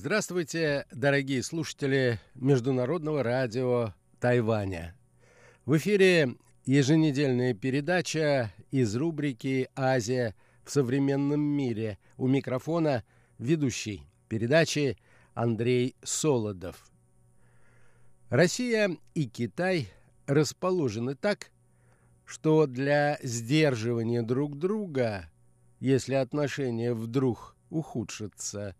Здравствуйте, дорогие слушатели Международного радио Тайваня. В эфире еженедельная передача из рубрики «Азия в современном мире». У микрофона ведущий передачи Андрей Солодов. Россия и Китай расположены так, что для сдерживания друг друга, если отношения вдруг ухудшатся,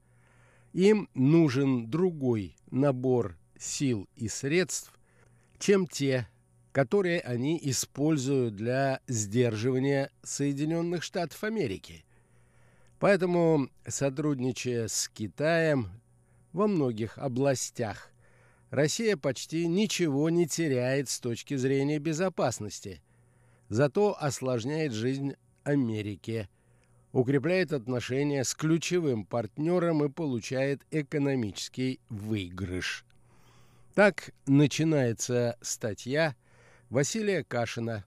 им нужен другой набор сил и средств, чем те, которые они используют для сдерживания Соединенных Штатов Америки. Поэтому, сотрудничая с Китаем во многих областях, Россия почти ничего не теряет с точки зрения безопасности, зато осложняет жизнь Америке, укрепляет отношения с ключевым партнером и получает экономический выигрыш. Так начинается статья Василия Кашина,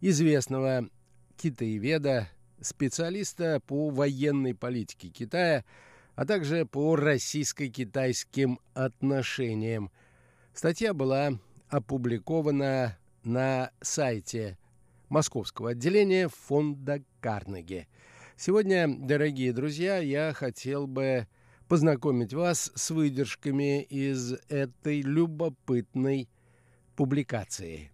известного китаеведа, специалиста по военной политике Китая, а также по российско-китайским отношениям. Статья была опубликована на сайте московского отделения фонда Карнеги. Сегодня, дорогие друзья, я хотел бы познакомить вас с выдержками из этой любопытной публикации.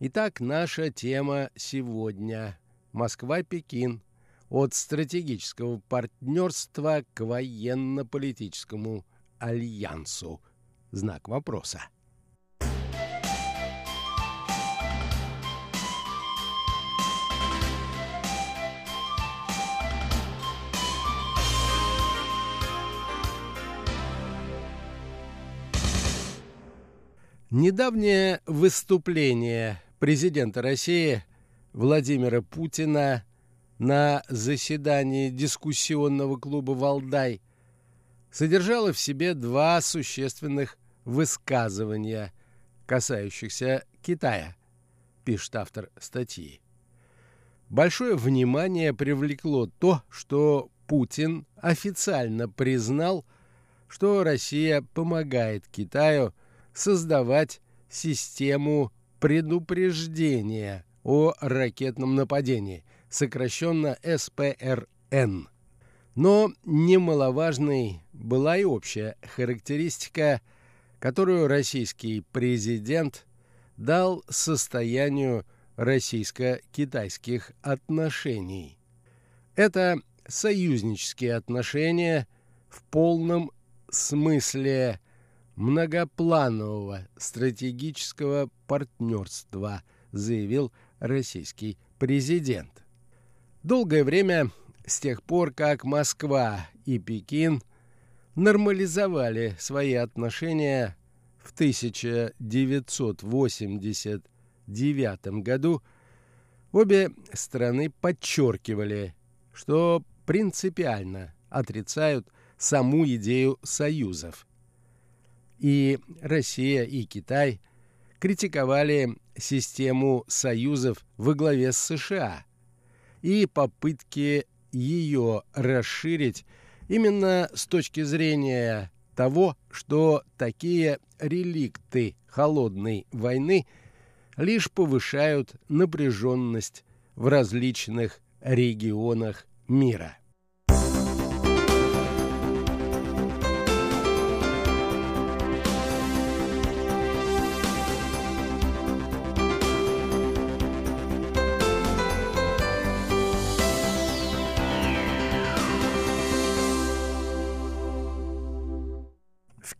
Итак, наша тема сегодня – Москва-Пекин – от стратегического партнерства к военно-политическому альянсу. Знак вопроса. Недавнее выступление президента России Владимира Путина на заседании дискуссионного клуба «Валдай» содержало в себе два существенных высказывания, касающихся Китая, пишет автор статьи. Большое внимание привлекло то, что Путин официально признал, что Россия помогает Китаю – создавать систему предупреждения о ракетном нападении, сокращенно СПРН. Но немаловажной была и общая характеристика, которую российский президент дал состоянию российско-китайских отношений. Это союзнические отношения в полном смысле многопланового стратегического партнерства, заявил российский президент. Долгое время, с тех пор, как Москва и Пекин нормализовали свои отношения в 1989 году, обе страны подчеркивали, что принципиально отрицают саму идею союзов – и Россия, и Китай критиковали систему союзов во главе с США и попытки ее расширить именно с точки зрения того, что такие реликты холодной войны лишь повышают напряженность в различных регионах мира.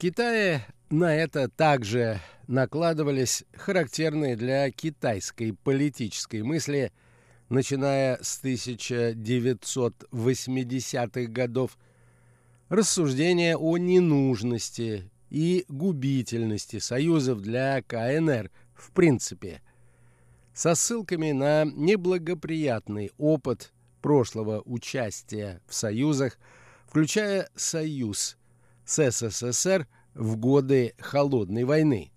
Китае на это также накладывались характерные для китайской политической мысли, начиная с 1980-х годов, рассуждения о ненужности и губительности союзов для КНР в принципе, со ссылками на неблагоприятный опыт прошлого участия в союзах, включая союз с СССР в годы Холодной войны.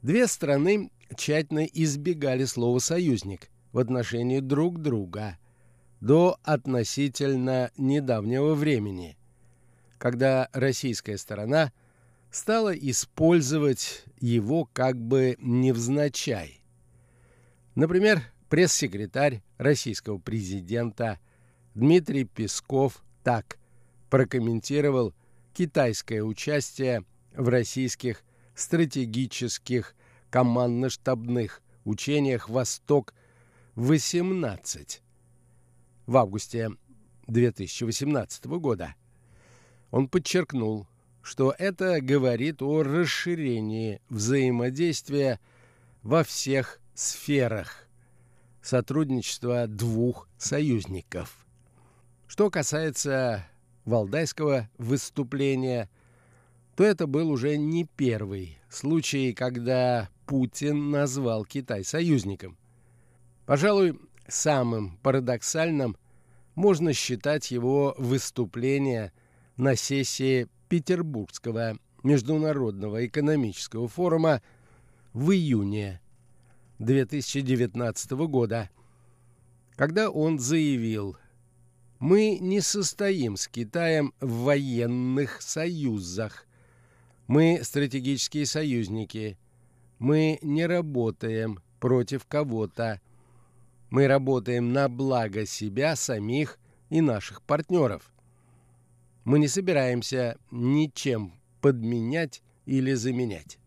Две страны тщательно избегали слова «союзник» в отношении друг друга до относительно недавнего времени. когда российская сторона стала использовать его как бы невзначай. Например, пресс-секретарь российского президента Дмитрий Песков так прокомментировал китайское участие в российских стратегических командно-штабных учениях «Восток-18» в августе 2018 года. Он подчеркнул, что это говорит о расширении взаимодействия во всех сферах сотрудничества двух союзников. Что касается валдайского выступления, то это был уже не первый случай, когда Путин назвал Китай союзником. Пожалуй, самым парадоксальным можно считать его выступление на сессии Петербургского международного экономического форума в июне 2019 года, когда он заявил, «Мы не состоим с Китаем в военных союзах. Мы стратегические союзники. Мы не работаем против кого-то. Мы работаем на благо себя самих и наших партнеров. Мы не собираемся ничем подменять или заменять.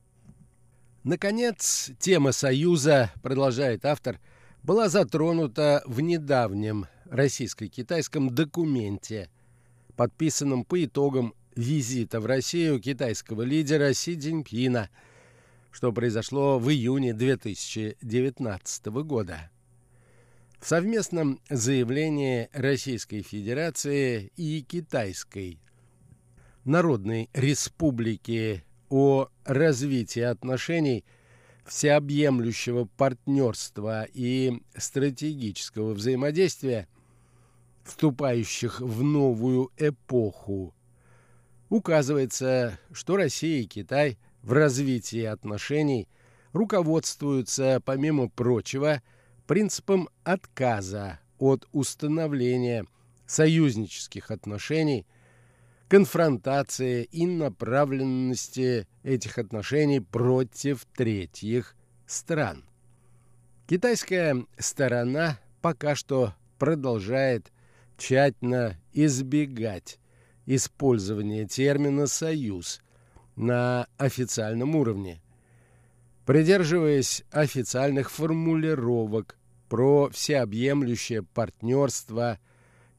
Наконец, тема Союза, продолжает автор, была затронута в недавнем российско-китайском документе, подписанном по итогам визита в Россию китайского лидера Си Цзиньпина, что произошло в июне 2019 года. В совместном заявлении Российской Федерации и Китайской Народной Республики о развитии отношений всеобъемлющего партнерства и стратегического взаимодействия, вступающих в новую эпоху, указывается, что Россия и Китай в развитии отношений руководствуются, помимо прочего, принципом отказа от установления союзнических отношений конфронтации и направленности этих отношений против третьих стран. Китайская сторона пока что продолжает тщательно избегать использования термина «союз» на официальном уровне, придерживаясь официальных формулировок про всеобъемлющее партнерство –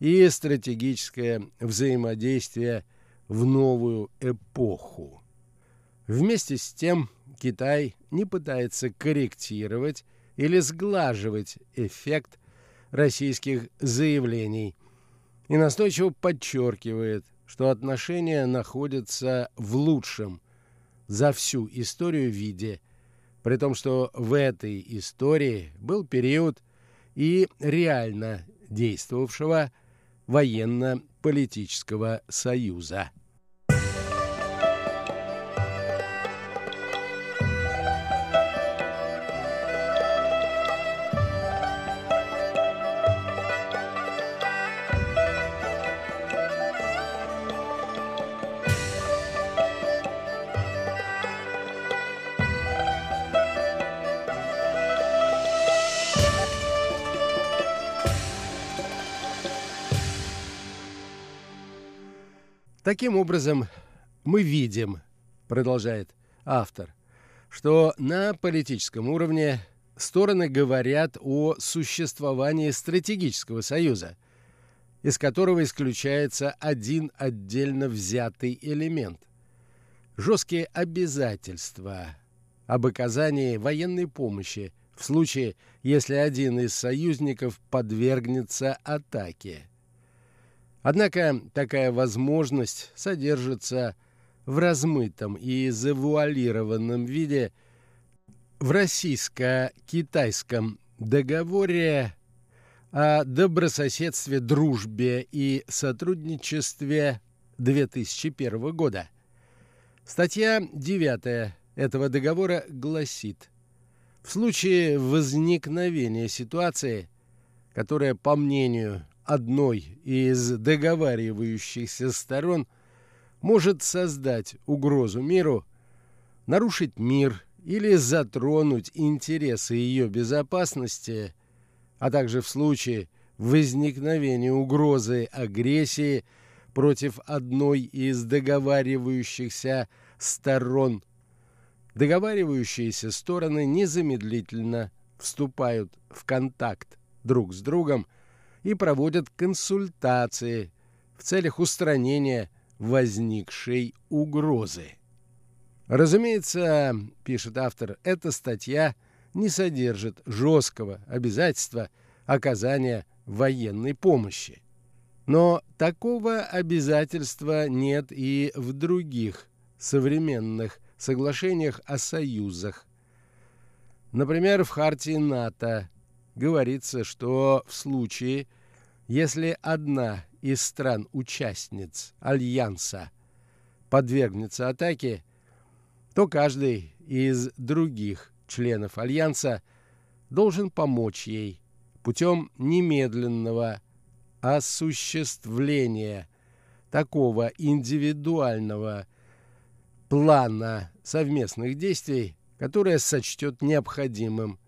и стратегическое взаимодействие в новую эпоху. Вместе с тем Китай не пытается корректировать или сглаживать эффект российских заявлений и настойчиво подчеркивает, что отношения находятся в лучшем за всю историю виде, при том, что в этой истории был период и реально действовавшего военно-политического союза. Таким образом, мы видим, продолжает автор, что на политическом уровне стороны говорят о существовании стратегического союза, из которого исключается один отдельно взятый элемент – жесткие обязательства об оказании военной помощи в случае, если один из союзников подвергнется атаке – Однако такая возможность содержится в размытом и завуалированном виде в российско-китайском договоре о добрососедстве, дружбе и сотрудничестве 2001 года. Статья 9 этого договора гласит, в случае возникновения ситуации, которая, по мнению одной из договаривающихся сторон может создать угрозу миру, нарушить мир или затронуть интересы ее безопасности, а также в случае возникновения угрозы агрессии против одной из договаривающихся сторон. Договаривающиеся стороны незамедлительно вступают в контакт друг с другом и проводят консультации в целях устранения возникшей угрозы. Разумеется, пишет автор, эта статья не содержит жесткого обязательства оказания военной помощи. Но такого обязательства нет и в других современных соглашениях о союзах. Например, в Хартии НАТО говорится, что в случае, если одна из стран-участниц Альянса подвергнется атаке, то каждый из других членов Альянса должен помочь ей путем немедленного осуществления такого индивидуального плана совместных действий, которое сочтет необходимым,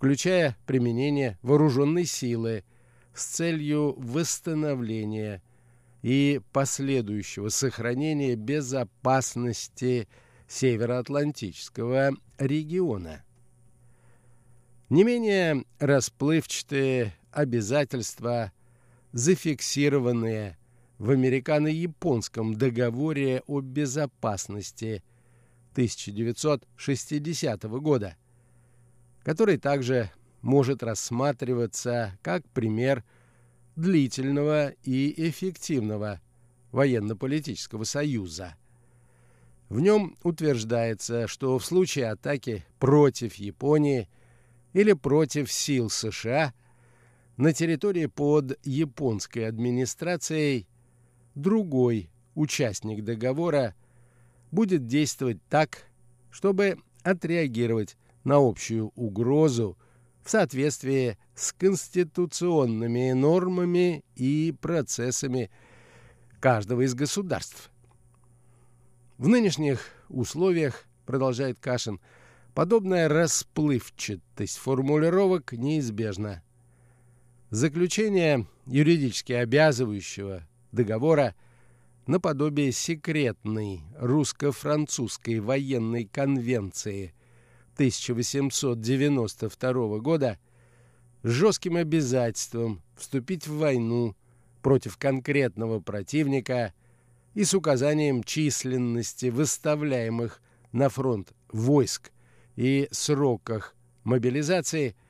включая применение вооруженной силы с целью восстановления и последующего сохранения безопасности Североатлантического региона. Не менее расплывчатые обязательства, зафиксированные в американо-японском договоре о безопасности 1960 года, который также может рассматриваться как пример длительного и эффективного военно-политического союза. В нем утверждается, что в случае атаки против Японии или против сил США на территории под японской администрацией другой участник договора будет действовать так, чтобы отреагировать на общую угрозу в соответствии с конституционными нормами и процессами каждого из государств. В нынешних условиях, продолжает Кашин, подобная расплывчатость формулировок неизбежна. Заключение юридически обязывающего договора наподобие секретной русско-французской военной конвенции 1892 года жестким обязательством вступить в войну против конкретного противника и с указанием численности выставляемых на фронт войск и сроках мобилизации –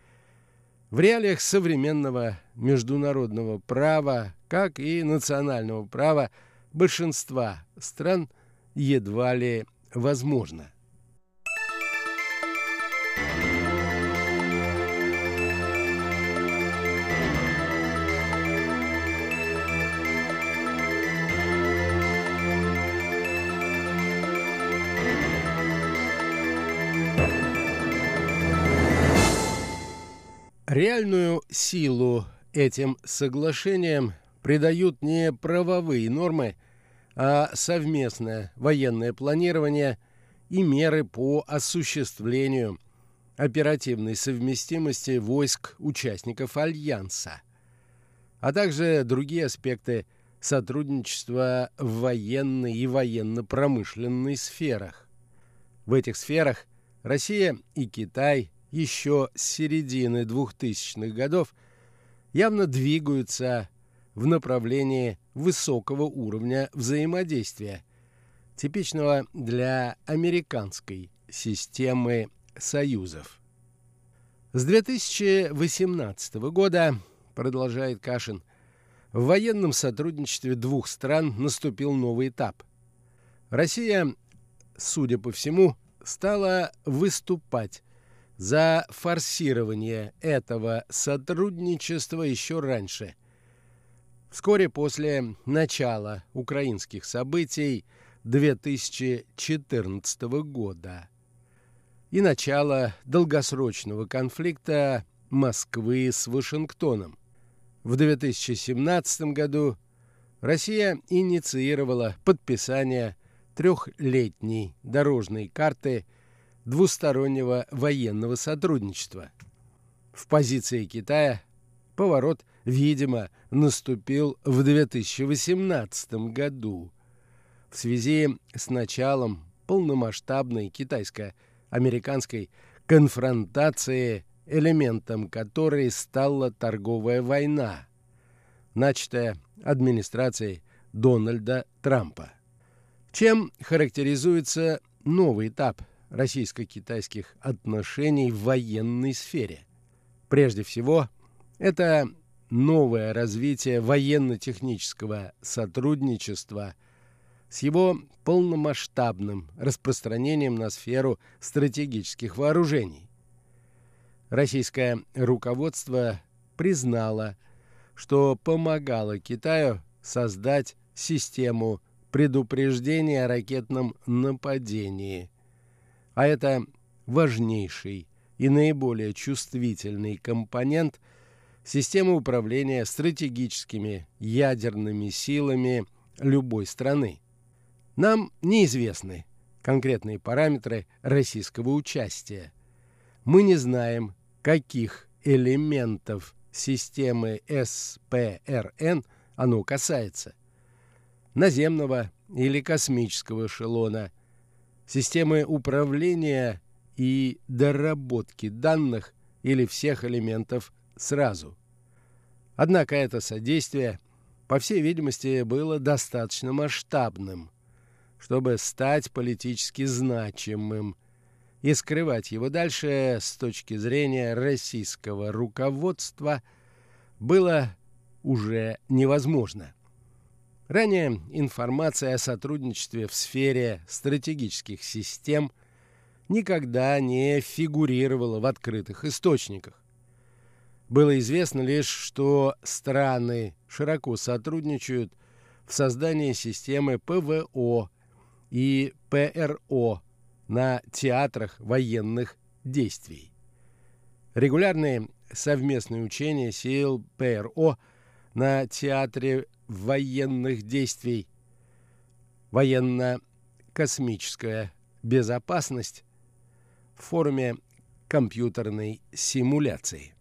в реалиях современного международного права, как и национального права большинства стран, едва ли возможно. Реальную силу этим соглашениям придают не правовые нормы, а совместное военное планирование и меры по осуществлению оперативной совместимости войск участников Альянса, а также другие аспекты сотрудничества в военной и военно-промышленной сферах. В этих сферах Россия и Китай – еще с середины 2000-х годов явно двигаются в направлении высокого уровня взаимодействия, типичного для американской системы союзов. С 2018 года, продолжает Кашин, в военном сотрудничестве двух стран наступил новый этап. Россия, судя по всему, стала выступать за форсирование этого сотрудничества еще раньше. Вскоре после начала украинских событий 2014 года и начала долгосрочного конфликта Москвы с Вашингтоном. В 2017 году Россия инициировала подписание трехлетней дорожной карты двустороннего военного сотрудничества. В позиции Китая поворот, видимо, наступил в 2018 году в связи с началом полномасштабной китайско-американской конфронтации, элементом которой стала торговая война, начатая администрацией Дональда Трампа. Чем характеризуется новый этап российско-китайских отношений в военной сфере? Прежде всего, это новое развитие военно-технического сотрудничества с его полномасштабным распространением на сферу стратегических вооружений. Российское руководство признало, что помогало Китаю создать систему предупреждения о ракетном нападении. А это важнейший и наиболее чувствительный компонент системы управления стратегическими ядерными силами любой страны. Нам неизвестны конкретные параметры российского участия. Мы не знаем, каких элементов системы СПРН оно касается наземного или космического эшелона, системы управления и доработки данных или всех элементов сразу. Однако это содействие, по всей видимости, было достаточно масштабным, чтобы стать политически значимым и скрывать его дальше с точки зрения российского руководства было уже невозможно. Ранее информация о сотрудничестве в сфере стратегических систем никогда не фигурировала в открытых источниках. Было известно лишь, что страны широко сотрудничают в создании системы ПВО и ПРО на театрах военных действий. Регулярные совместные учения сил ПРО на театре военных действий, военно-космическая безопасность в форме компьютерной симуляции.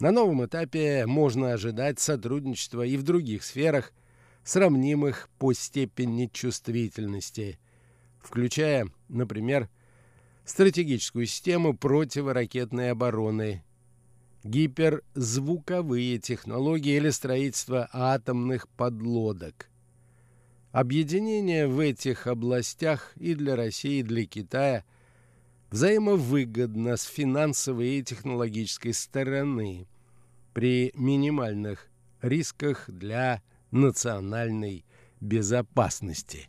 На новом этапе можно ожидать сотрудничества и в других сферах, сравнимых по степени чувствительности, включая, например, стратегическую систему противоракетной обороны гиперзвуковые технологии или строительство атомных подлодок. Объединение в этих областях и для России, и для Китая взаимовыгодно с финансовой и технологической стороны при минимальных рисках для национальной безопасности.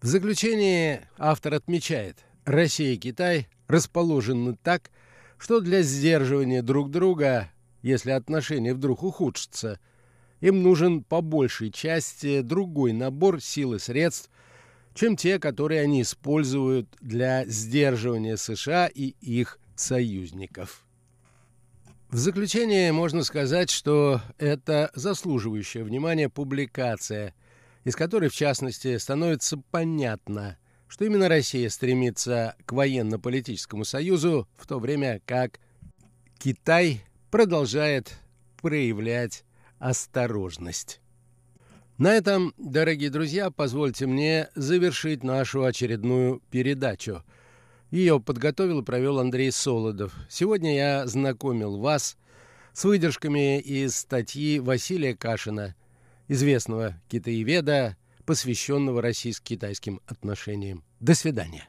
В заключение автор отмечает, Россия и Китай расположены так, что для сдерживания друг друга, если отношения вдруг ухудшатся, им нужен по большей части другой набор сил и средств, чем те, которые они используют для сдерживания США и их союзников. В заключение можно сказать, что это заслуживающая внимания публикация, из которой, в частности, становится понятно – что именно Россия стремится к военно-политическому союзу, в то время как Китай продолжает проявлять осторожность. На этом, дорогие друзья, позвольте мне завершить нашу очередную передачу. Ее подготовил и провел Андрей Солодов. Сегодня я знакомил вас с выдержками из статьи Василия Кашина, известного китаеведа, посвященного российско-китайским отношениям. До свидания.